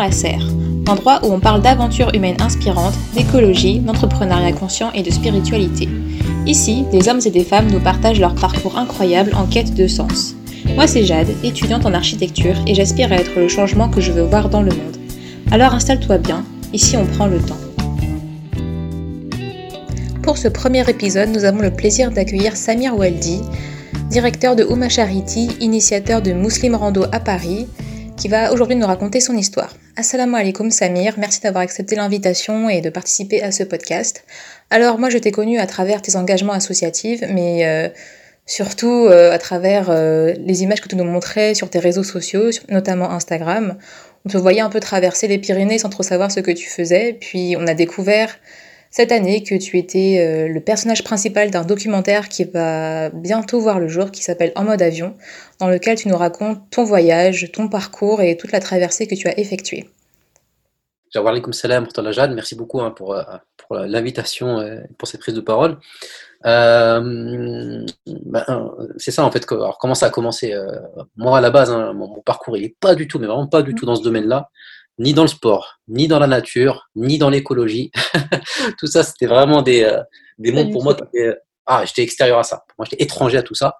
la Serre, endroit où on parle d'aventures humaines inspirantes, d'écologie, d'entrepreneuriat conscient et de spiritualité. Ici, des hommes et des femmes nous partagent leur parcours incroyable en quête de sens. Moi c'est Jade, étudiante en architecture et j'aspire à être le changement que je veux voir dans le monde. Alors installe-toi bien, ici on prend le temps. Pour ce premier épisode, nous avons le plaisir d'accueillir Samir Waldi, directeur de Ouma Charity, initiateur de Muslim Rando à Paris, qui va aujourd'hui nous raconter son histoire. Assalamu alaikum Samir, merci d'avoir accepté l'invitation et de participer à ce podcast. Alors moi je t'ai connu à travers tes engagements associatifs, mais euh, surtout euh, à travers euh, les images que tu nous montrais sur tes réseaux sociaux, notamment Instagram. On te voyait un peu traverser les Pyrénées sans trop savoir ce que tu faisais, puis on a découvert cette année que tu étais euh, le personnage principal d'un documentaire qui va bientôt voir le jour, qui s'appelle En mode avion, dans lequel tu nous racontes ton voyage, ton parcours et toute la traversée que tu as effectuée. Alaikum salam pour Jade. Merci beaucoup hein, pour, euh, pour l'invitation et pour cette prise de parole. Euh, ben, c'est ça en fait. alors comment ça a commencé Moi à la base, hein, mon, parcours il est pas du tout, mais vraiment pas du tout dans ce domaine-là ni dans le sport, ni dans la nature, ni dans l'écologie. tout ça, c'était vraiment des, euh, des mondes pour moi ah, j'étais extérieur à ça. Moi, j'étais étranger à tout ça,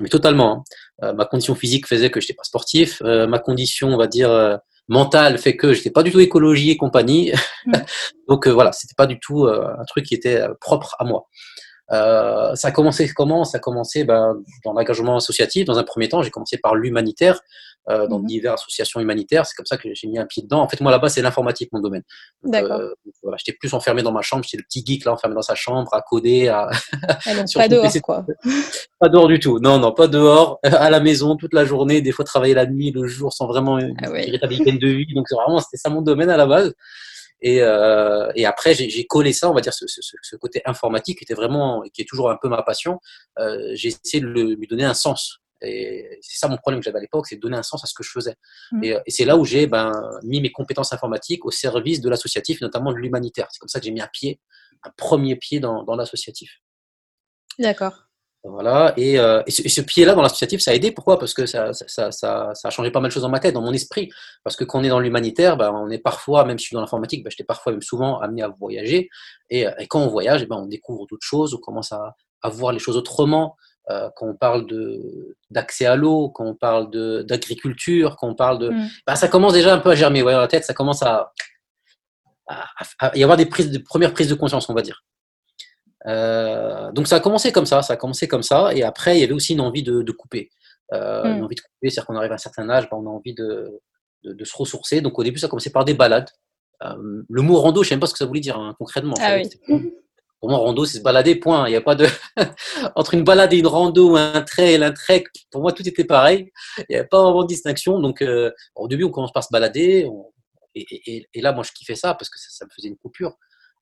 mais totalement. Hein. Euh, ma condition physique faisait que je n'étais pas sportif. Euh, ma condition, on va dire, mentale fait que je n'étais pas du tout écologie et compagnie. Mm. Donc voilà, c'était pas du tout un truc qui était propre à moi. Ça a commencé comment? Ça a commencé ben, dans l'engagement associatif. Dans un premier temps, j'ai commencé par l'humanitaire. Euh, dans mmh diverses associations humanitaires. C'est comme ça que j'ai mis un pied dedans. En fait, moi là-bas, c'est l'informatique mon domaine. Euh, voilà, j'étais plus enfermé dans ma chambre. J'étais le petit geek là, enfermé dans sa chambre, à coder, à. Ah pas dehors, quoi. Pas dehors du tout. Non, non, pas dehors. À la maison toute la journée. Des fois, travailler la nuit, le jour, sans vraiment une ah véritable de vie. Donc vraiment, c'était ça mon domaine à la base. Et, euh, et, après, j'ai collé ça, on va dire, ce, ce, ce, côté informatique qui était vraiment, qui est toujours un peu ma passion. Euh, j'ai essayé de lui donner un sens. Et c'est ça mon problème que j'avais à l'époque, c'est de donner un sens à ce que je faisais. Mm. Euh, et, c'est là où j'ai ben, mis mes compétences informatiques au service de l'associatif, notamment de l'humanitaire. C'est comme ça que j'ai mis un pied, un premier pied dans, dans l'associatif. D'accord. Voilà, et, euh, et ce, pied-là dans l'associatif, ça a aidé. Pourquoi? Parce que ça, ça, ça, ça, a changé pas mal de choses dans ma tête, dans mon esprit. Parce que quand on est dans l'humanitaire, ben, on est parfois, même si je suis dans l'informatique, ben, j'étais parfois même souvent amené à voyager. Et, et quand on voyage, ben, on découvre d'autres choses, on commence à, à voir les choses autrement. Euh, quand on parle d'accès à l'eau, quand on parle d'agriculture, quand on parle de... Mm. Bah, ça commence déjà un peu à germer ouais, dans la tête, ça commence à, à, y avoir des prises de, premières prises de conscience, on va dire. Euh, donc ça a commencé comme ça, ça a commencé comme ça, et après il y avait aussi une envie de, couper. Euh, mm. Une envie de couper, c'est-à-dire qu'on arrive à un certain âge, bah, on a envie de, de, se ressourcer. Donc au début ça a commencé par des balades. le mot rando, je ne sais même pas ce que ça voulait dire hein, concrètement. Ah oui. Pour moi, rando, c'est se balader, point. Il n'y a pas de. Entre une balade et une rando, un trail, un trek, pour moi, tout était pareil. Il n'y avait pas vraiment de distinction. Donc, euh, au début, on commence par se balader. Et, là, moi, je kiffais ça parce que ça, me faisait une coupure.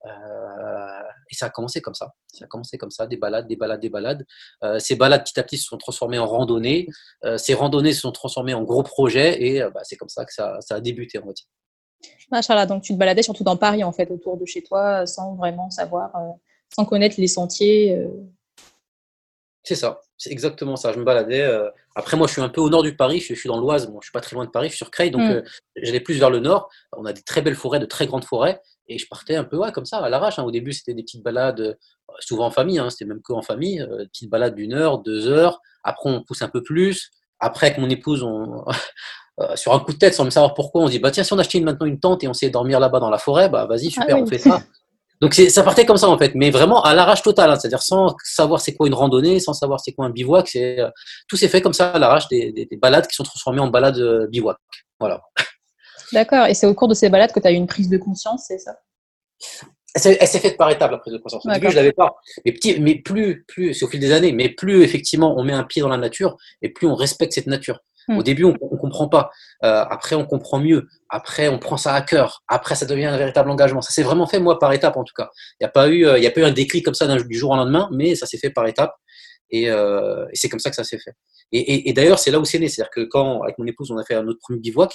Euh, et ça a commencé comme ça. Ça a commencé comme ça, des balades, des balades, des balades. Euh, ces balades, petit à petit, se sont transformées en randonnées. ces randonnées se sont transformées en gros projets. Et bah, c'est comme ça que ça, a débuté, on va dire. Donc tu te baladais surtout dans Paris, en fait, autour de chez toi, sans vraiment savoir sans connaître les sentiers. Euh. C'est ça, c'est exactement ça. Je me baladais. Euh. Après, moi, je suis un peu au nord du Paris. Je suis dans l'Oise. Moi, je suis pas très loin de Paris. Je suis sur Creil, donc mm. euh, j'allais plus vers le nord. On a des très belles forêts, de très grandes forêts, et je partais un peu ouais, comme ça, à l'arrache. Hein. Au début, c'était des petites balades, souvent en famille. Hein. C'était même que en famille, petites balades d'une heure, deux heures. Après, on pousse un peu plus. Après, avec mon épouse, on, sur un coup de tête, sans me savoir pourquoi, on se dit bah tiens, si on achetait maintenant une tente et on sait dormir là-bas dans la forêt, bah vas-y, ah super, on fait ça. Donc ça partait comme ça en fait, mais vraiment à l'arrache totale, hein. c'est-à-dire sans savoir c'est quoi une randonnée, sans savoir c'est quoi un bivouac, c'est euh, tout s'est fait comme ça à l'arrache, des, des, balades qui sont transformées en balades euh, bivouac. Voilà. D'accord. Et c'est au cours de ces balades que tu as eu une prise de conscience, c'est ça? Elle s'est faite par étapes la prise de conscience. Au début, je l'avais pas. Mais, petit, mais plus, plus, c'est au fil des années, mais plus effectivement on met un pied dans la nature et plus on respecte cette nature. Hmm. Au début, on comprend pas. Euh, après, on comprend mieux. Après, on prend ça à cœur. Après, ça devient un véritable engagement. Ça s'est vraiment fait, moi, par étapes, en tout cas. Il n'y a, pas eu, euh, il y a pas eu un déclic comme ça du jour au lendemain, mais ça s'est fait par étapes. Et, euh, c'est comme ça que ça s'est fait. Et, d'ailleurs, c'est là où c'est né. C'est-à-dire que quand, avec mon épouse, on a fait notre premier bivouac,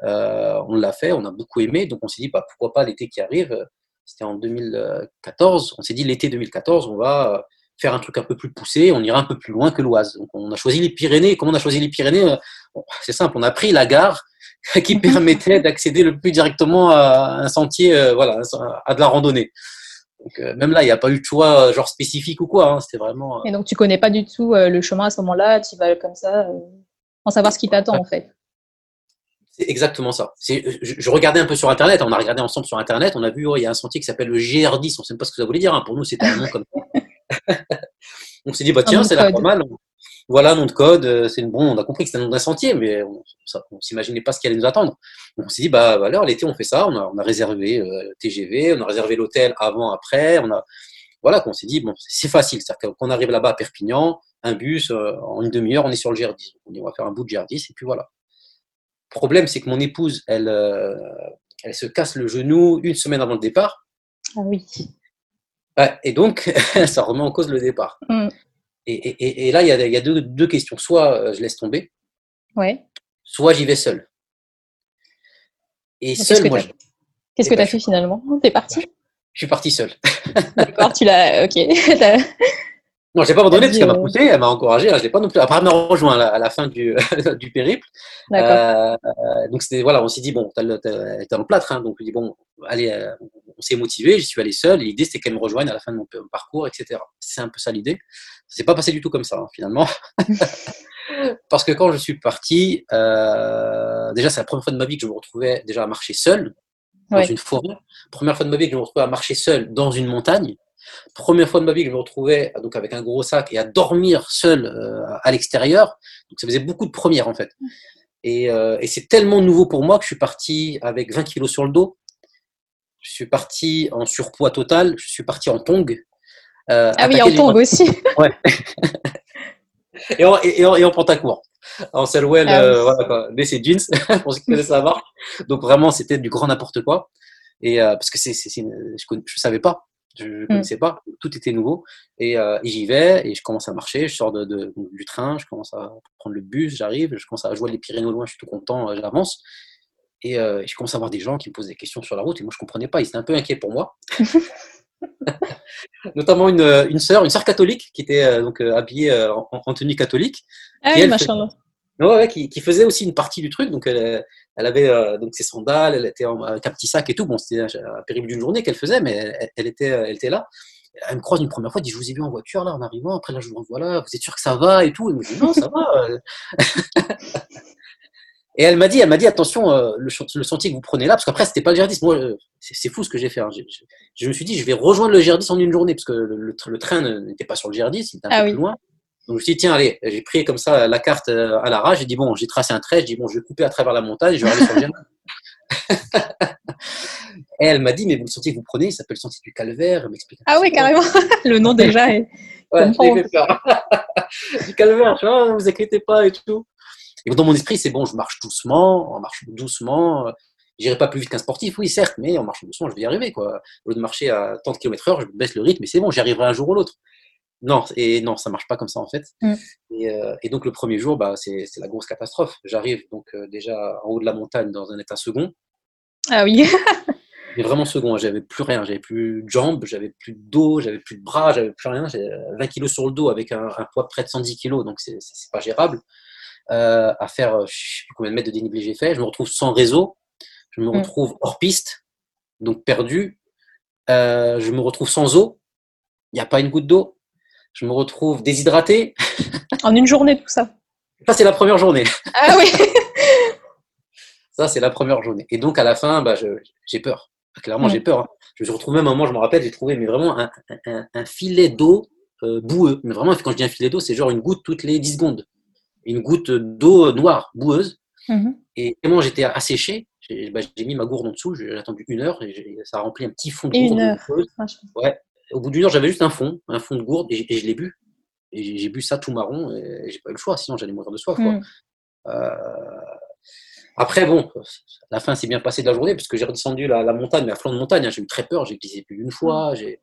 on l'a fait, on a beaucoup aimé. Donc, on s'est dit, bah, pourquoi pas l'été qui arrive C'était en 2014. On s'est dit, l'été 2014, on va faire un truc un peu plus poussé, on ira un peu plus loin que l'Oise. Donc on a choisi les Pyrénées. Comment on a choisi les Pyrénées euh, C'est simple, on a pris la gare qui permettait d'accéder le plus directement à un sentier, euh, voilà, à de la randonnée. Donc, euh, même là, il n'y a pas eu de choix genre spécifique ou quoi. Hein, C'était vraiment. Et donc, tu connais pas du tout le chemin à ce moment-là. Tu vas comme ça, sans savoir ce qui t'attend en fait. C'est exactement ça. Je, je, regardais un peu sur Internet. On a regardé ensemble sur Internet. On a vu, oh, il y a un sentier qui s'appelle le GR10. On ne sait pas ce que ça voulait dire. Hein. Pour nous, c'était un nom comme ça. on s'est dit, bah tiens, c'est la pas mal voilà, nom de code, euh, c'est bon, on a compris que c'était un nom d'un sentier, mais on, ne s'imaginait pas ce qui allait nous attendre. on s'est dit, bah, bah alors l'été, on fait ça, on a, on a réservé euh, TGV, on a réservé l'hôtel avant, après, on a, voilà, qu'on s'est dit, bon, c'est facile, c'est-à-dire qu'on arrive là-bas à Perpignan, un bus, euh, en une demi-heure, on est sur le GR10. On dit, on va faire un bout de GR10, et puis voilà. Le problème, c'est que mon épouse, elle, elle se casse le genou une semaine avant le départ. Ah oui. Et donc, ça remet en cause le départ. Mm. Et, là, il y a, deux, questions. Soit euh, je laisse tomber, ouais. soit j'y vais seul. Et seul, moi. Qu'est-ce que tu as fait finalement? Tu es parti Je suis parti seul. D'accord, tu l'as. Ok. non, je l'ai pas abandonné parce qu'elle m'a poussé, elle m'a encouragé. Je l'ai pas non plus. Après, elle m'a rejoint à la, fin du, du périple. Euh, donc, c'était, voilà, on s'est dit, bon, tu es dans le plâtre. Hein, donc, on dit, bon, allez, euh, on s'est motivé, je suis allé seul. L'idée, c'était qu'elle me rejoigne à la fin de mon parcours, etc. C'est un peu ça l'idée. C'est pas passé du tout comme ça, hein, finalement. Parce que quand je suis parti, euh, déjà, c'est la première fois de ma vie que je me retrouvais déjà à marcher seul dans une forêt. Première fois de ma vie que je me retrouvais à marcher seul dans une montagne. Première fois de ma vie que je me retrouvais donc avec un gros sac et à dormir seul euh, à l'extérieur. Donc ça faisait beaucoup de premières en fait. Et, euh, et c'est tellement nouveau pour moi que je suis parti avec 20 kilos sur le dos. Je suis parti en surpoids total. Je suis parti en tong. Euh, ah oui, en tongue aussi. ouais. et, en, et, en, et en pantacourt. En Selwell, ah euh, voilà quoi. Mais c'est jeans, pour ceux qui connaissent la marque. Donc vraiment, c'était du grand n'importe quoi. Et euh, parce que c'est, je ne savais pas, je ne mm. connaissais pas, tout était nouveau. Et, euh, et j'y vais, et je commence à marcher, je sors de, de, du train, je commence à prendre le bus, j'arrive, je commence à jouer les Pyrénées au loin, je suis tout content, euh, j'avance. Et euh, je commence à voir des gens qui me posent des questions sur la route, et moi je comprenais pas, ils étaient un peu inquiets pour moi. notamment une, une sœur, une sœur catholique qui était euh, donc habillée en, tenue catholique. Ah oui, machin. Ouais, qui, qui, faisait aussi une partie du truc. Donc, elle, elle avait donc ses sandales, elle était avec un petit sac et tout. Bon, c'était un périple d'une journée qu'elle faisait, mais elle, était, elle était là. Elle me croise une première fois, elle dit Je vous ai vu en voiture là en arrivant. Après, là, je vous revois là. Vous êtes sûr que ça va et tout Et moi, je dis Non, ça va. Et elle m'a dit, elle m'a dit attention, euh, le, le, sentier que vous prenez là, parce qu'après c'était pas le Gerdis. Moi, euh, c'est fou ce que j'ai fait. Hein. Je, me suis dit, je vais rejoindre le Gerdis en une journée, parce que le, le, train n'était pas sur le Gerdis, il était un ah peu plus loin. Donc je me suis dit, tiens, allez, j'ai pris comme ça la carte euh, à l'arrache. J'ai dit bon, j'ai tracé un trait. J'ai dit bon, je vais couper à travers la montagne, je vais aller sur le. Et elle m'a dit, mais vous, le sentier que vous prenez, il s'appelle le sentier du calvaire. Ah oui, carrément. le nom déjà est. Ouais, fait peur. du calvaire, tu vois, ne vous inquiétez pas et tout. Et dans mon esprit, c'est bon, je marche doucement, on marche doucement. J'irai pas plus vite qu'un sportif, oui, certes, mais en marchant doucement, je vais y arriver. Quoi. Au lieu de marcher à 30 km/h, je baisse le rythme, mais c'est bon, j'y arriverai un jour ou l'autre. Non, et non, ça marche pas comme ça en fait. Mm. Euh, et, donc le premier jour, bah, c'est la grosse catastrophe. J'arrive donc euh, déjà en haut de la montagne dans un état second. Ah oui. mais vraiment second, j'avais plus rien, j'avais plus de jambes, j'avais plus de dos, j'avais plus de bras, j'avais plus rien. J'ai 20 kg sur le dos avec un, un, poids de près de 110 kg, donc c'est pas gérable. Euh, à faire, euh, je sais plus combien de mètres de dénivelé j'ai fait. Je me retrouve sans réseau, je me mm. retrouve hors piste, donc perdu. Euh, je me retrouve sans eau, il n'y a pas une goutte d'eau. Je me retrouve déshydraté. En une journée, tout ça Ça, c'est la première journée. Ah oui Ça, c'est la première journée. Et donc, à la fin, bah, j'ai peur. Clairement, j'ai peur. Hein. Je me suis retrouvé un moment, je me rappelle, j'ai trouvé mais vraiment un, un, filet d'eau boueux. Mais vraiment, quand je dis un filet d'eau, c'est genre une goutte toutes les 10 secondes une goutte d'eau noire, boueuse. Mhm. Et tellement j'étais asséché, bah, j'ai mis ma gourde en dessous, j'ai attendu une heure et ça a rempli un petit fond de gourde. Une heure. Ouais. Au bout d'une heure, j'avais juste un fond, un fond de gourde et, je l'ai bu. Et j'ai bu ça tout marron et j'ai pas eu le choix, sinon j'allais mourir de soif. Mhm. Euh, après, bon, la fin s'est bien passée de la journée parce que j'ai redescendu la, montagne, mais à flanc de montagne, hein, j'ai eu très peur, j'ai glissé plus d'une fois. Mhm.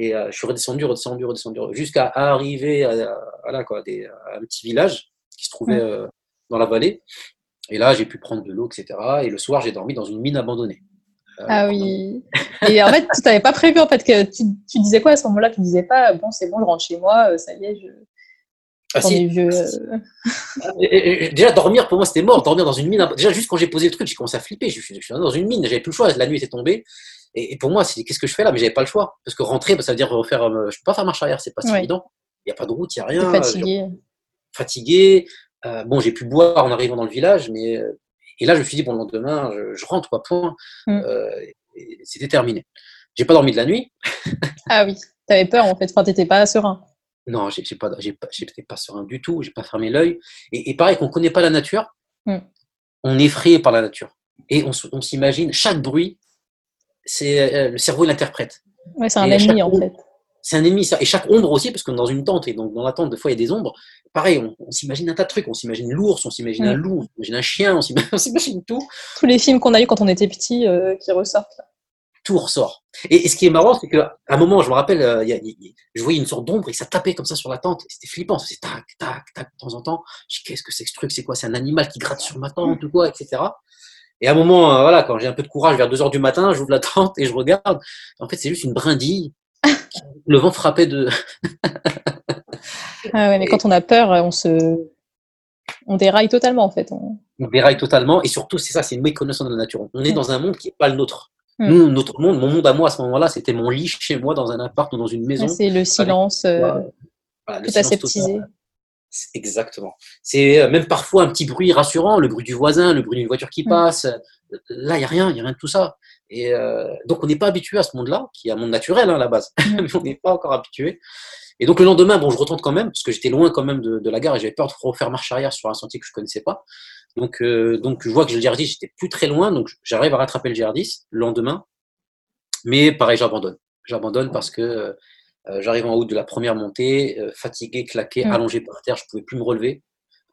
Et euh, je suis redescendu, redescendu, redescendu, jusqu'à arriver à, quoi, des, à, un petit village qui se trouvait euh, dans la vallée. Et là, j'ai pu prendre de l'eau, etc. Et le soir, j'ai dormi dans une mine abandonnée. Euh, ah oui. Et en fait, tu n'avais pas prévu, en fait, que tu, disais quoi à ce moment-là? Tu disais pas, bon, c'est bon, je rentre chez moi, euh, ça y est, je, Ah, si. vieux, euh, Et- et- et déjà, dormir, pour moi, c'était mort. Dormir dans une mine. Déjà, juste quand j'ai posé le truc, j'ai commencé à flipper. Je suis, je suis dans une mine, j'avais plus le choix. La nuit était tombée. Et, et pour moi, c'est qu'est-ce que je fais là? Mais j'avais pas le choix. Parce que rentrer, bah, ça veut dire refaire. je peux pas faire marche arrière, c'est pas si Ouais. évident. Il n'y a pas de route, il n'y a rien. fatigué. fatigué. Euh, bon, j'ai pu boire en arrivant dans le village, mais et là je me suis dit bon le lendemain je, je rentre quoi point. Mm. Euh, C'était terminé. J'ai pas dormi de la nuit. Ah oui, t'avais peur en fait, enfin t'étais pas serein. Non, j'ai pas, pas, pas serein du tout. J'ai pas fermé l'œil. Et, et pareil qu'on connaît pas la nature, Mm. on est effrayé par la nature et on, s'imagine chaque bruit. C'est euh, le cerveau l'interprète. Ouais, c'est un Et chaque en fait. C'est un ennemi, ça. Et chaque ombre aussi, parce que dans une tente, et donc dans la tente, des fois, il y a des ombres. Pareil, on, on s'imagine un tas de trucs. On s'imagine l'ours, on s'imagine Mm. un loup, on s'imagine un chien, on s'imagine, tout. Tous les films qu'on a eu quand on était petit euh, qui ressortent. là. Tout ressort. Et, et ce qui est marrant, c'est qu'à un moment, je me rappelle, euh, y a- je voyais une sorte d'ombre et ça tapait comme ça sur la tente. C'était flippant. C'était tac, tac, tac, de temps en temps. Je dis, qu'est-ce que c'est que ce truc? C'est quoi? C'est un animal qui gratte sur ma tente ou quoi, etc. Et à un moment, euh, voilà, quand j'ai un peu de courage, vers 2 heures du matin, j'ouvre la tente et je regarde. En fait, c'est juste une brindille. Le vent frappait de, Ah ouais, mais quand on a peur, on se. On déraille totalement en fait. On- on déraille totalement. Et surtout, c'est ça, c'est une méconnaissance de la nature. On est Mm. dans un monde qui n'est pas le nôtre. Mm. Nous, notre monde, mon monde à moi à ce moment-là, c'était mon lit chez moi, dans un appart ou dans une maison. C'est le silence euh, Voilà, tout aseptisé. Exactement. C'est euh, même parfois un petit bruit rassurant, le bruit du voisin, le bruit d'une voiture qui Mm. passe. Là, il n'y a rien, il n'y a rien de tout ça. Et euh, donc, on n'est pas habitué à ce monde-là, qui est un monde naturel hein, à la base, Mm. mais on n'est pas encore habitué. Et donc, le lendemain, bon, je retente quand même, parce que j'étais loin quand même de, de la gare et j'avais peur de refaire marche arrière sur un sentier que je connaissais pas. Donc, euh, donc je vois que le GR10, j'étais plus très loin, donc j'arrive à rattraper le GR10 le lendemain. Mais pareil, j'abandonne. J'abandonne parce que euh, j'arrive en haut de la première montée, fatigué, claqué, Mm. allongé par terre, je pouvais plus me relever.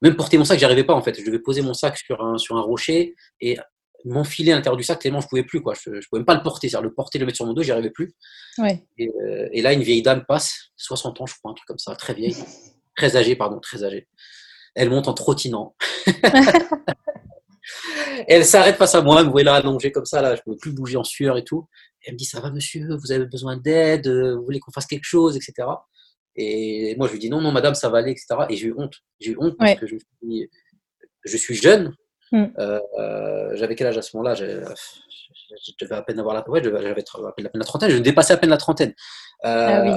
Même porter mon sac, j'y arrivais pas en fait. Je devais poser mon sac sur un, sur un rocher et m'enfiler à l'intérieur du sac tellement je pouvais plus quoi. Je, je pouvais même pas le porter, c'est-à-dire le porter, le mettre sur mon dos, j'y arrivais plus. Ouais. Et, euh, et là, une vieille dame passe, 60 ans, je crois, un truc comme ça, très vieille, très âgée, pardon, très âgée. Elle monte en trottinant. Et elle s'arrête face à moi, elle me voit là allongé comme ça, là, je ne pouvais plus bouger en sueur et tout. Et elle me dit Ça va, monsieur, vous avez besoin d'aide, vous voulez qu'on fasse quelque chose, etc. Et moi, je lui dis Non, non, madame, ça va aller, etc. Et j'ai eu honte. J'ai eu honte parce que je, me suis dit, je suis jeune. Mm. Euh, euh, j'avais quel âge à ce moment-là? Je devais à peine avoir la, ouais, j'avais à peine la trentaine, je dépassais à peine la trentaine. Euh, Ah oui.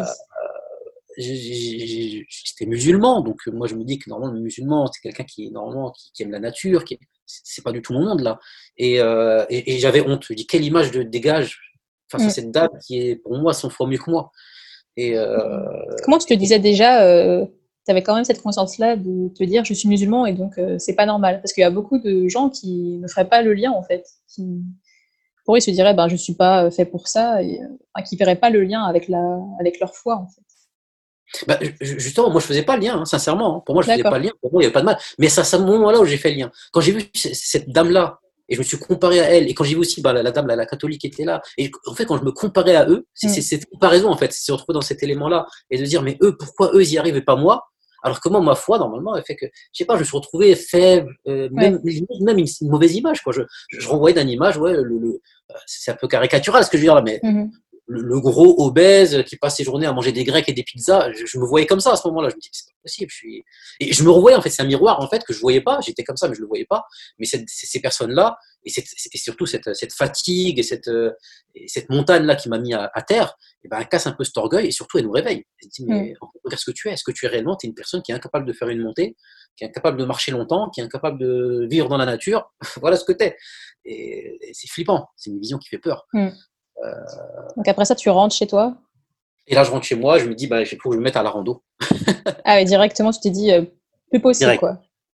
j'ai- j'étais musulman, donc euh, moi je me dis que normalement le musulman c'est quelqu'un qui normalement qui, qui aime la nature, qui est- c'est pas du tout mon monde là. Et, euh, et, et j'avais honte. Je dis quelle image de dégage face à Mm. cette dame qui est pour moi 100 fois mieux que moi. Et euh, Comment tu te disais déjà Tu avais quand même cette conscience-là de te dire je suis musulman et donc euh, c'est pas normal. Parce qu'il y a beaucoup de gens qui ne feraient pas le lien en fait. Qui, pour eux, ils se diraient ben, je suis pas euh, fait pour ça et euh, enfin, qui verraient pas le lien avec, la, avec leur foi en fait. bah, ju- justement, moi je faisais pas le lien, hein, sincèrement. Pour moi je faisais pas le lien. Pour moi il y avait pas de mal. Mais c'est à ce moment-là où j'ai fait le lien. Quand j'ai vu cette dame-là et je me suis comparé à elle et quand j'ai vu aussi bah, la, la dame, la, la catholique était là. Et en fait quand je me comparais à eux, c'est Mm. cette comparaison en fait, c'est se retrouver dans cet élément-là et de dire mais eux pourquoi eux ils y arrivent et pas moi? Alors que moi, ma foi, normalement, elle fait que, je sais pas, je me suis retrouvé faible, euh, même, même une, une mauvaise image, quoi. Je, je, je renvoyais d'une image, ouais, le, le, c'est un peu caricatural ce que je veux dire là, mais Mhm. Le, le gros obèse qui passe ses journées à manger des grecs et des pizzas, je, je me voyais comme ça à ce moment-là. Je me dis, c'est pas possible. Je suis... Et je me revoyais, en fait, c'est un miroir, en fait, que je voyais pas. J'étais comme ça, mais je le voyais pas. Mais cette- ces personnes-là, et, surtout cette, cette fatigue et cette, et cette montagne-là qui m'a mis à, à terre, et ben, elle casse un peu cet orgueil et surtout, elle nous réveille. Elle dit, mais fait, regarde ce que tu es. Est-ce que tu es réellement tu es une personne qui est incapable de faire une montée, qui est incapable de marcher longtemps, qui est incapable de vivre dans la nature? Voilà ce que tu es. Et, et c'est flippant. C'est une vision qui fait peur. Donc après ça, tu rentres chez toi. Et là, je rentre chez moi, je me dis, bah, il faut que je me mette à la rando. Ah ouais, directement, tu t'es dit euh, plus possible Direct. quoi.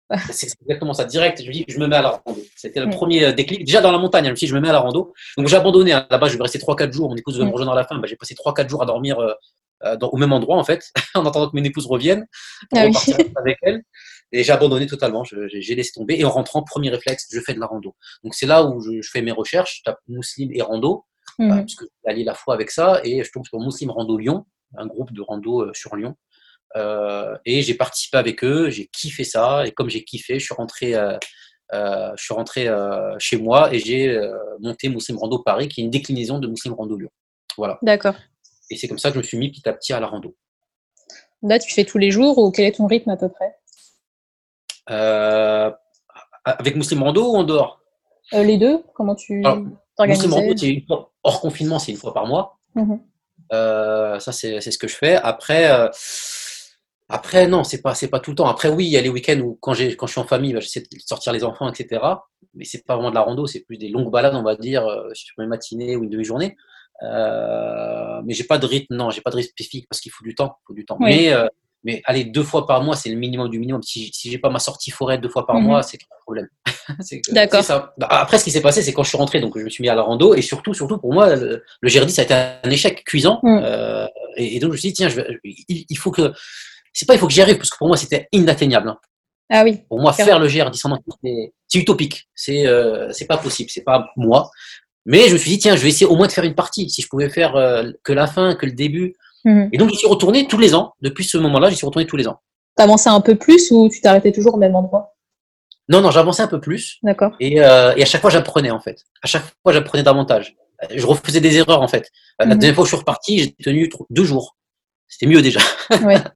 C'est exactement ça, direct. Je me dis, je me mets à la rando. C'était le Mm. premier euh, déclic. Déjà dans la montagne, je me suis dit, je me mets à la rando. Donc j'ai abandonné. hein. Là-bas, je vais rester 3-4 jours. Mon épouse devait me Mm. rejoindre à la fin. Bah, j'ai passé 3-4 jours à dormir euh, dans- au même endroit, en fait, en attendant que mon épouse revienne pour Ah oui. avec elle. Et j'ai abandonné totalement. J'ai laissé tomber. Et en rentrant, premier réflexe, je fais de la rando. Donc c'est là où je, je fais mes recherches. Je tape Mousseline et rando. Mhm. parce que allié la fois avec ça. Et je tombe sur Mousseline Rando Lyon, un groupe de rando euh, sur Lyon. Euh, et j'ai participé avec eux, j'ai kiffé ça, et comme j'ai kiffé, je suis rentré, euh, euh, je suis rentré chez moi et j'ai monté Mousseline Rando Paris, qui est une déclinaison de Mousseline Rando Lyon. Voilà. D'accord. Et c'est comme ça que je me suis mis petit à petit à la rando. Là, tu fais tous les jours ou quel est ton rythme à peu près? Avec Muslim Rando ou en dehors? Les deux. Comment tu t'organises? Muslim Rando, hors confinement, c'est une fois par mois. Mmh ça, c'est ce que je fais. Après. Après, non, c'est pas, c'est pas tout le temps. Après, oui, il y a les week-ends où, quand, j'ai, quand je suis en famille, bah, j'essaie de sortir les enfants, etc. Mais c'est pas vraiment de la rando, c'est plus des longues balades, on va dire, euh, sur une matinée ou une demi-journée. Euh, mais j'ai pas de rythme, non, j'ai pas de rythme spécifique parce qu'il faut du temps, faut du temps. Mais, euh, mais allez, deux fois par mois, c'est le minimum du minimum. Si, si j'ai pas ma sortie forêt deux fois par mhm. mois, c'est un problème. D'accord. Bah, après, ce qui s'est passé, c'est quand je suis rentré, donc je me suis mis à la rando, et surtout, surtout pour moi, le, le ça a été un échec cuisant. Mm. Euh, et, donc je me suis dit, tiens, je il, faut que c'est pas il faut que j'y arrive parce que pour moi c'était inatteignable. Hein. Ah oui. Pour moi, faire le GR descendant, c'est utopique. C'est euh, c'est pas possible. C'est pas moi. Mais je me suis dit tiens, je vais essayer au moins de faire une partie. Si je pouvais faire euh, que la fin, que le début. Mhm. Et donc, je suis retourné tous les ans. Depuis ce moment-là, je suis retourné tous les ans. Tu avancé un peu plus ou tu t'arrêtais toujours au même endroit? Non, non, j'avançais un peu plus. D'accord. Et, euh, et, à chaque fois, j'apprenais en fait. À chaque fois, j'apprenais davantage. Je refaisais des erreurs en fait. La mhm. deuxième fois que je suis reparti, j'ai tenu deux jours. C'était mieux déjà. Ouais.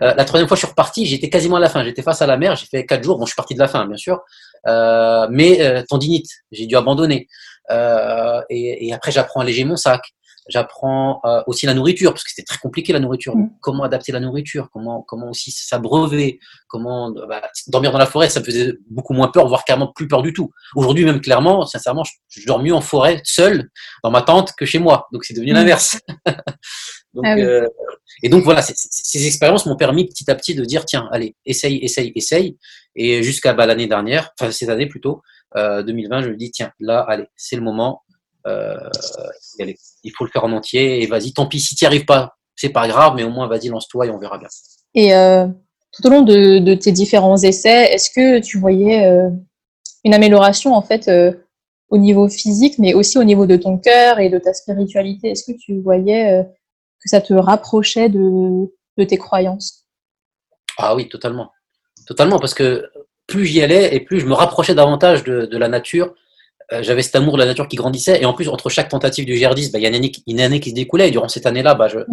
Euh, la troisième fois, je suis reparti, j'étais quasiment à la fin. J'étais face à la mer, j'ai fait quatre jours. Bon, je suis parti de la fin, bien sûr. Euh, mais euh, tendinite, j'ai dû abandonner. Et, et, après, j'apprends à alléger mon sac. J'apprends aussi la nourriture, parce que c'était très compliqué la nourriture. Mm. Comment adapter la nourriture, comment, comment aussi s'abreuver, comment bah, dormir dans la forêt, ça me faisait beaucoup moins peur, voire carrément plus peur du tout. Aujourd'hui, même clairement, sincèrement, je, dors mieux en forêt, seul, dans ma tente, que chez moi. Donc c'est devenu mm. l'inverse. donc, ah et donc voilà, ces expériences m'ont permis petit à petit de dire tiens, allez, essaye, essaye, essaye. Et jusqu'à bah, l'année dernière, enfin cette année plutôt, euh, 2020, je me dis tiens, là, allez, c'est le moment. Euh, il faut le faire en entier et vas-y, tant pis si tu n'y arrives pas, c'est pas grave, mais au moins vas-y, lance-toi et on verra bien. Et euh, tout au long de, de, tes différents essais, est-ce que tu voyais euh, une amélioration en fait au niveau physique, mais aussi au niveau de ton cœur et de ta spiritualité? Est-ce que tu voyais que ça te rapprochait de, tes croyances? Ah oui, totalement. Totalement, parce que plus j'y allais et plus je me rapprochais davantage de, la nature. Euh, j'avais cet amour de la nature qui grandissait. Et en plus, entre chaque tentative du GR10, bah, il y a une année, qui se découlait. Et durant cette année-là, bah, mhm.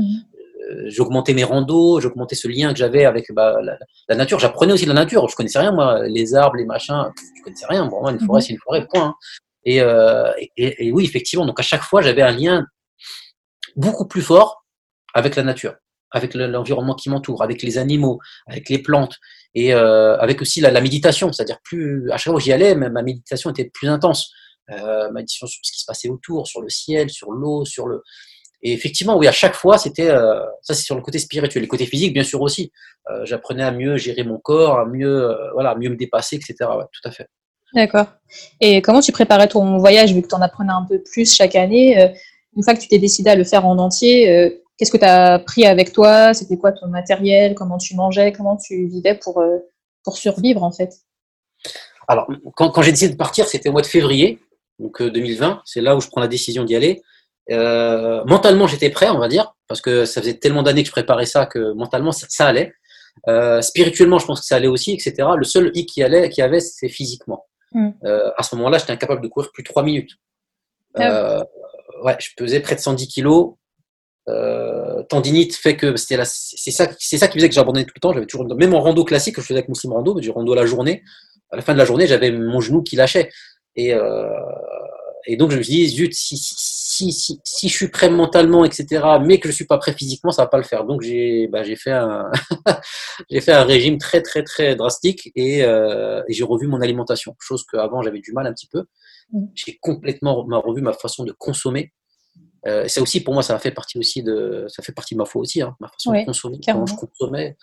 euh, j'augmentais mes randos, j'augmentais ce lien que j'avais avec bah, la, nature. J'apprenais aussi de la nature. Je connaissais rien, moi, les arbres, les machins, je connaissais rien. Bon, moi, une forêt, mhm. c'est une forêt, point. Hein. Euh, et, et, oui, effectivement, donc à chaque fois, j'avais un lien beaucoup plus fort avec la nature, avec l'environnement qui m'entoure, avec les animaux, avec les plantes, et euh, avec aussi la, méditation. C'est-à-dire plus à chaque fois où j'y allais, ma méditation était plus intense. Euh, ma méditation sur ce qui se passait autour, sur le ciel, sur l'eau, sur le. Et effectivement, oui, à chaque fois, c'était euh, ça, c'est sur le côté spirituel, les côtés physiques, bien sûr aussi. Euh, j'apprenais à mieux gérer mon corps, à mieux, euh, voilà, mieux me dépasser, etc. Ouais, tout à fait. D'accord. Et comment tu préparais ton voyage, vu que tu en apprenais un peu plus chaque année Une fois que tu t'es décidé à le faire en entier, Qu'est-ce que tu as pris avec toi? C'était quoi ton matériel? Comment tu mangeais? Comment tu vivais pour, pour survivre en fait? Alors, quand, quand j'ai décidé de partir, c'était au mois de février, donc 2020. Euh, c'est là où je prends la décision d'y aller. Euh, mentalement, j'étais prêt, on va dire, parce que ça faisait tellement d'années que je préparais ça que mentalement, ça, allait. Euh, spirituellement, je pense que ça allait aussi, etc. Le seul hic qui allait, qui avait, c'est physiquement. Euh, à ce moment-là, j'étais incapable de courir plus de 3 minutes. Ah ouais, je pesais près de 110 kilos tendinite fait que c'était c'est ça, c'est ça qui faisait que j'abandonnais tout le temps. J'avais toujours, même en rando classique que je faisais avec Muslim Rando, mais du rando la journée. À la fin de la journée, j'avais mon genou qui lâchait. Et, euh, et donc je me suis dit, zut, si, si, si, si, je suis prêt mentalement, etc., mais que je suis pas prêt physiquement, ça va pas le faire. Donc j'ai, bah, fait un, j'ai fait un régime très très très drastique et, euh, et j'ai revu mon alimentation, chose qu'avant j'avais du mal un petit peu. Mmh. J'ai complètement revu ma façon de consommer euh, ça aussi, pour moi, ça fait partie aussi de, ça fait partie de ma foi aussi, hein, ma façon de consommer, comment je consommais,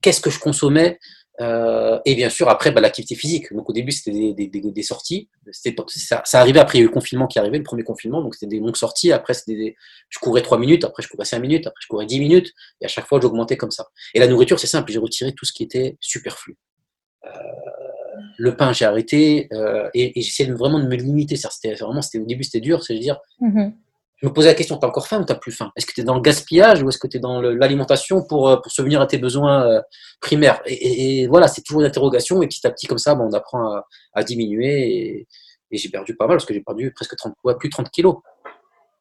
qu'est-ce que je consommais, euh, et bien sûr après bah, l'activité physique. Donc au début c'était des, des, des, sorties, ça, ça, arrivait après il y a eu le confinement qui arrivait, le premier confinement, donc c'était des longues sorties. Après c'était je courais 3 minutes, après je courais 5 minutes, après je courais 10 minutes, et à chaque fois j'augmentais comme ça. Et la nourriture c'est simple, j'ai retiré tout ce qui était superflu. Euh, le pain j'ai arrêté euh, et, et j'essayais vraiment de me limiter. C'était vraiment c'était au début c'était dur, c'est à dire mm-hmm je me posais la question, tu as encore faim ou tu plus faim? Est-ce que tu es dans le gaspillage ou est-ce que tu es dans l'alimentation pour, euh, pour subvenir à tes besoins euh, primaires? Et, voilà, c'est toujours une interrogation et petit à petit comme ça, on apprend à, diminuer et, j'ai perdu pas mal parce que j'ai perdu presque 30, plus de 30 kilos.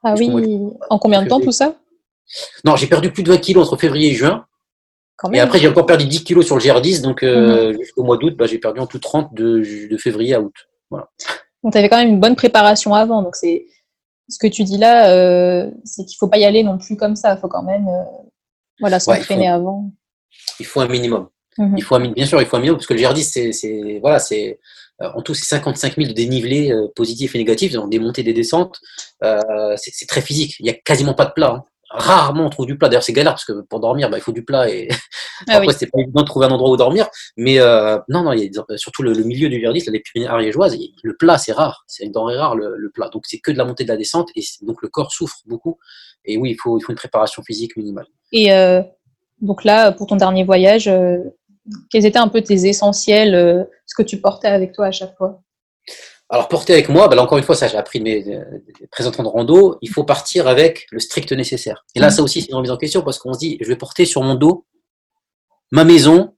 Ah oui, en combien de temps tout ça? Non, j'ai perdu plus de 20 kilos entre février et juin. Et après, j'ai encore perdu 10 kilos sur le GR10, donc euh, jusqu'au mois d'août, bah, j'ai perdu en tout 30 de, de février à août. Voilà. Donc, tu avais quand même une bonne préparation avant. Donc, c'est ce que tu dis là, euh, c'est qu'il faut pas y aller non plus comme ça. Il faut quand même euh, voilà, s'entraîner avant. Il faut un minimum. Mhm. Il faut un, bien sûr, il faut un minimum parce que le GR10, c'est voilà, c'est en tout, c'est 55 000 de dénivelés positifs et négatifs, donc des montées, des descentes. c'est très physique. Il n'y a quasiment pas de plat. Hein rarement on trouve du plat. D'ailleurs, c'est galère parce que pour dormir, bah, il faut du plat et ah après, c'est pas évident de trouver un endroit où dormir. Mais euh, non, non, il y a surtout le, milieu du Verdis, les Pyrénées ariégeoises, le plat, c'est rare. C'est une denrée rare, le, plat. Donc, c'est que de la montée de la descente et donc le corps souffre beaucoup. Et oui, il faut, il faut une préparation physique minimale. Et euh, donc là, pour ton dernier voyage, euh, quels étaient un peu tes essentiels, ce que tu portais avec toi à chaque fois? Alors, porter avec moi, bah, là, encore une fois, ça j'ai appris de mes présentants de rando, il faut partir avec le strict nécessaire. Et là, ça aussi, c'est une remise en question parce qu'on se dit, je vais porter sur mon dos ma maison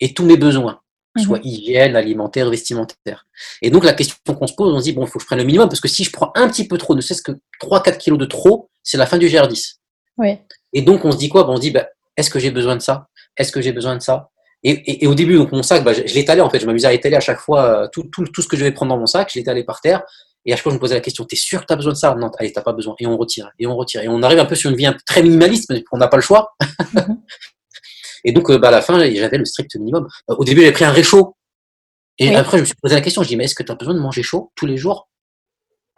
et tous mes besoins, mhm. soit hygiène, alimentaire, vestimentaire. Et donc, la question qu'on se pose, on se dit, bon, il faut que je prenne le minimum parce que si je prends un petit peu trop, ne serait-ce que 3-4 kilos de trop, c'est la fin du GR10. Oui. Et donc, on se dit quoi? Bon, On se dit, bah, est-ce que j'ai besoin de ça? Est-ce que j'ai besoin de ça? Et, au début, donc mon sac, bah, je, l'étalais en fait. Je m'amusais à étaler à chaque fois euh, tout, tout, tout, ce que je vais prendre dans mon sac. Je l'étalais par terre. Et à chaque fois, je me posais la question T'es sûr que tu as besoin de ça? Non, allez, t'as pas besoin. Et on retire. Et on retire. Et on arrive un peu sur une vie très minimaliste, mais on n'a pas le choix. Mhm. et donc, euh, bah, à la fin, j'avais le strict minimum. Euh, au début, j'avais pris un réchaud. Et après, je me suis posé la question Je dis Mais est-ce que tu as besoin de manger chaud tous les jours?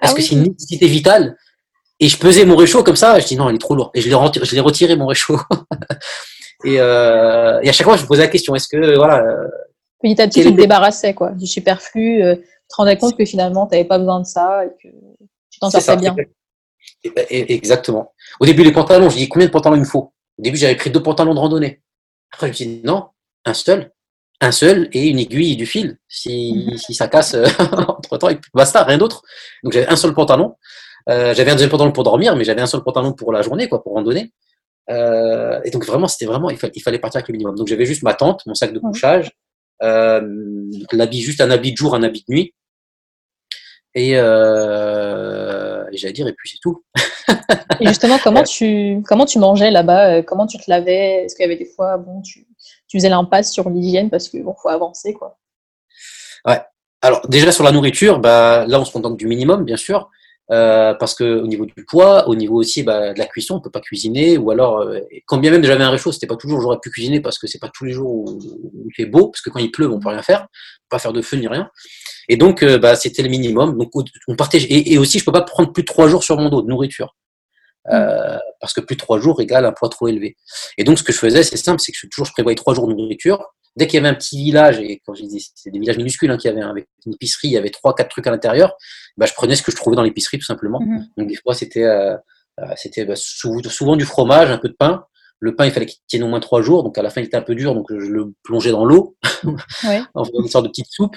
Est-ce ah que c'est une nécessité vitale? Et je pesais mon réchaud comme ça, je dis non, il est trop lourd. Et je l'ai retiré, retiré mon réchaud. Euh, et, à chaque fois, je me posais la question est-ce que voilà. Euh, Petit à petit, tu te débarrassais quoi, du superflu. Euh, tu te rendais compte que finalement, tu n'avais pas besoin de ça et que tu t'en sortais bien. Exactement. Au début, les pantalons, je dis combien de pantalons il me faut? Au début, j'avais pris deux pantalons de randonnée. Après, je me dit non, un seul, un seul et une aiguille du fil. Si, mhm. si ça casse entre temps, basta, rien d'autre. Donc j'avais un seul pantalon. j'avais un deuxième pantalon pour dormir, mais j'avais un seul pantalon pour la journée, quoi, pour randonner. Euh, et donc vraiment, c'était vraiment, il, fallait partir avec le minimum. Donc j'avais juste ma tente, mon sac de couchage, euh, l'habit juste un habit de jour, un habit de nuit. Et, euh, j'allais dire, et puis c'est tout. et justement, comment tu, comment tu mangeais là-bas? Comment tu te lavais? Est-ce qu'il y avait des fois, bon, tu, tu faisais l'impasse sur l'hygiène parce qu'il bon, faut avancer, quoi? Ouais. Alors déjà sur la nourriture, bah, là on se contente du minimum, bien sûr. Euh, parce que au niveau du poids, au niveau aussi bah, de la cuisson, on peut pas cuisiner, ou alors euh, quand bien même j'avais un réchaud, c'était pas toujours j'aurais pu cuisiner parce que c'est pas tous les jours où, il fait beau, parce que quand il pleut, on peut rien faire, pas faire de feu ni rien. Et donc euh, bah, c'était le minimum. Donc on partait et, aussi je peux pas prendre plus de trois jours sur mon dos de nourriture. Euh, parce que plus de trois jours égale un poids trop élevé. Et donc, ce que je faisais, c'est simple, c'est que je, toujours je prévoyais trois jours de nourriture. Dès qu'il y avait un petit village, et quand je disais, c'était des villages minuscules hein, qu'il y avait, avec une épicerie, il y avait trois, quatre trucs à l'intérieur, bah, je prenais ce que je trouvais dans l'épicerie tout simplement. Mhm. Donc des fois c'était euh, euh c'était bah, souvent du fromage, un peu de pain. Le pain, il fallait qu'il tienne au moins trois jours, donc à la fin il était un peu dur, donc je le plongeais dans l'eau, ouais. en faisant une sorte de petite soupe.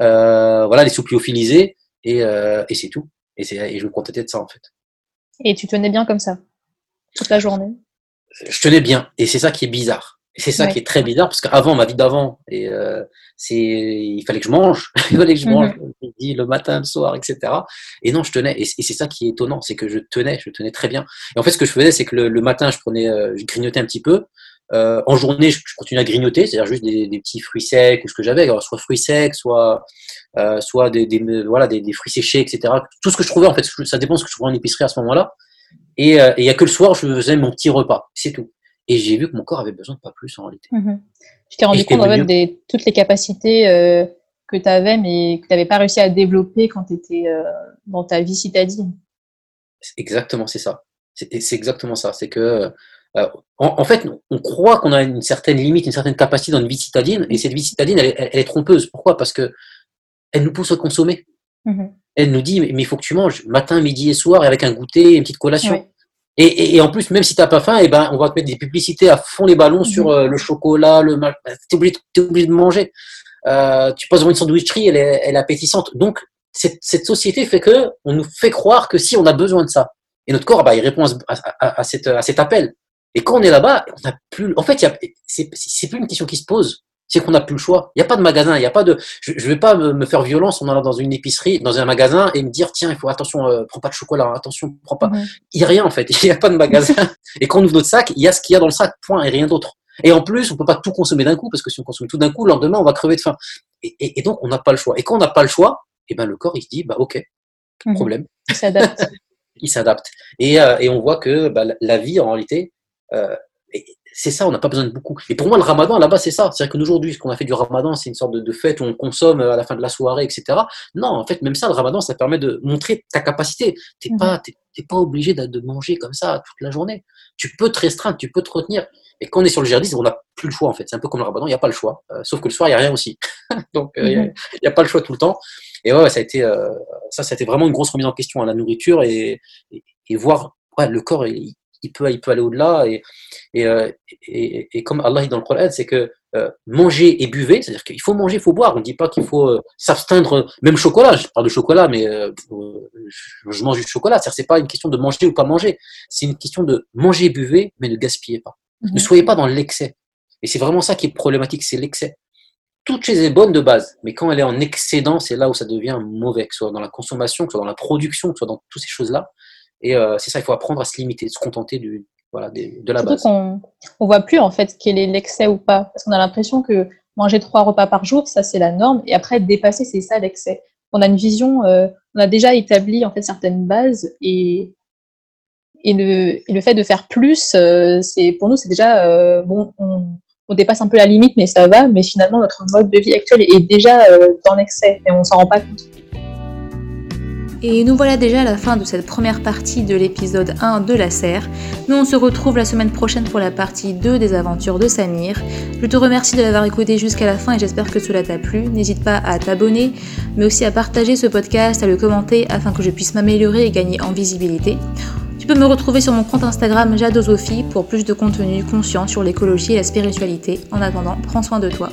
Euh, voilà, les soupes lyophilisées, et, euh, et c'est tout. Et, et je me contentais de ça en fait. Et tu tenais bien comme ça toute la journée? Je tenais bien, et c'est ça qui est bizarre. C'est ça qui est très bizarre parce qu'avant, ma vie d'avant, et euh, c'est, il fallait que je mange, il fallait que je mange mhm. le matin, le soir, etc. Et non, je tenais. Et, c'est ça qui est étonnant, c'est que je tenais, je tenais très bien. Et en fait, ce que je faisais, c'est que le, matin, je prenais, euh, je grignotais un petit peu. Euh, en journée, je, continuais à grignoter, c'est-à-dire juste des, des, petits fruits secs ou ce que j'avais, soit fruits secs, soit euh, soit des, des voilà des, des, fruits séchés, etc. Tout ce que je trouvais, en fait, ça dépend de ce que je trouvais en épicerie à ce moment-là. Et il y a que le soir, je faisais mon petit repas, c'est tout. Et j'ai vu que mon corps avait besoin de pas plus en réalité. Mhm. Je t'ai rendu compte en fait de toutes les capacités euh, que tu avais, mais que tu n'avais pas réussi à développer quand tu étais euh, dans ta vie citadine. Exactement, c'est ça. C'est exactement ça. C'est que, euh, en, fait, on croit qu'on a une certaine limite, une certaine capacité dans une vie citadine, et cette vie citadine, elle, est trompeuse. Pourquoi? Parce que elle nous pousse à consommer. Mhm. Elle nous dit, mais il faut que tu manges matin, midi et soir, et avec un goûter, une petite collation. Et, et, en plus, même si t'as pas faim, et eh ben, on va te mettre des publicités à fond les ballons sur mhm. euh, le chocolat, le mal. Bah, t'es obligé, es obligé de manger. Euh, tu passes devant une sandwicherie, elle est, elle est appétissante. Donc, cette, cette, société fait que on nous fait croire que si on a besoin de ça, et notre corps, bah, il répond à, à, à, cette, à cet appel. Et quand on est là-bas, on a plus. En fait, c'est plus une question qui se pose c'est qu'on n'a plus le choix. Il n'y a pas de magasin, il n'y a pas de. Je ne vais pas me, faire violence en allant dans une épicerie, dans un magasin et me dire tiens, il faut attention, euh, prends pas de chocolat, attention, prends pas. Il n'y a rien en fait, il n'y a pas de magasin. et quand on ouvre notre sac, il y a ce qu'il y a dans le sac, point, et rien d'autre. Et en plus, on peut pas tout consommer d'un coup, parce que si on consomme tout d'un coup, le lendemain, on va crever de faim. Et, donc, on n'a pas le choix. Et quand on n'a pas le choix, et eh ben, le corps, il se dit, bah, ok, mhm. problème. Il s'adapte. il s'adapte. Et, euh, et, on voit que bah, la vie, en réalité, euh, c'est ça, on n'a pas besoin de beaucoup. Et pour moi, le ramadan, là-bas, c'est ça. C'est-à-dire qu'aujourd'hui, ce qu'on a fait du ramadan, c'est une sorte de, fête où on consomme à la fin de la soirée, etc. Non, en fait, même ça, le ramadan, ça permet de montrer ta capacité. Tu n'es mhm. pas, pas obligé de, manger comme ça toute la journée. Tu peux te restreindre, tu peux te retenir. Et quand on est sur le djihadisme, on n'a plus le choix, en fait. C'est un peu comme le ramadan, il n'y a pas le choix. Euh, sauf que le soir, il n'y a rien aussi. Donc, euh, il n'y a, pas le choix tout le temps. Et ouais, ça a été, euh, ça, ça a été vraiment une grosse remise en question à la nourriture et, et, voir ouais, le corps, il, il peut, il peut aller au-delà. Et, euh, et, et, comme Allah dit dans le Coran, c'est que euh, manger et buvez, c'est-à-dire qu'il faut manger, il faut boire. On ne dit pas qu'il faut euh, s'absteindre, même chocolat, je parle de chocolat, mais je mange du chocolat. C'est-à-dire c'est pas une question de manger ou pas manger, c'est une question de manger buvez, mais ne gaspillez pas. Ne mhm. soyez pas dans l'excès. Et c'est vraiment ça qui est problématique, c'est l'excès. Toute chose est bonne de base, mais quand elle est en excédent, c'est là où ça devient mauvais, que ce soit dans la consommation, que ce soit dans la production, que ce soit dans toutes ces choses-là. Et euh, c'est ça, il faut apprendre à se limiter, se contenter du, voilà, de, la base. On, on voit plus en fait quel est l'excès ou pas, parce qu'on a l'impression que manger trois repas par jour, ça c'est la norme, et après dépasser, c'est ça l'excès. On a une vision, euh, on a déjà établi en fait certaines bases, et, et, le, et le fait de faire plus, euh, c'est pour nous c'est déjà bon, on, on, dépasse un peu la limite, mais ça va, mais finalement notre mode de vie actuel est déjà dans l'excès, et on s'en rend pas compte. Et nous voilà déjà à la fin de cette première partie de l'épisode 1 de la serre. Nous on se retrouve la semaine prochaine pour la partie 2 des aventures de Samir. Je te remercie de l'avoir écouté jusqu'à la fin et j'espère que cela t'a plu. N'hésite pas à t'abonner, mais aussi à partager ce podcast, à le commenter afin que je puisse m'améliorer et gagner en visibilité. Tu peux me retrouver sur mon compte Instagram Jadosophie pour plus de contenu conscient sur l'écologie et la spiritualité. En attendant, prends soin de toi.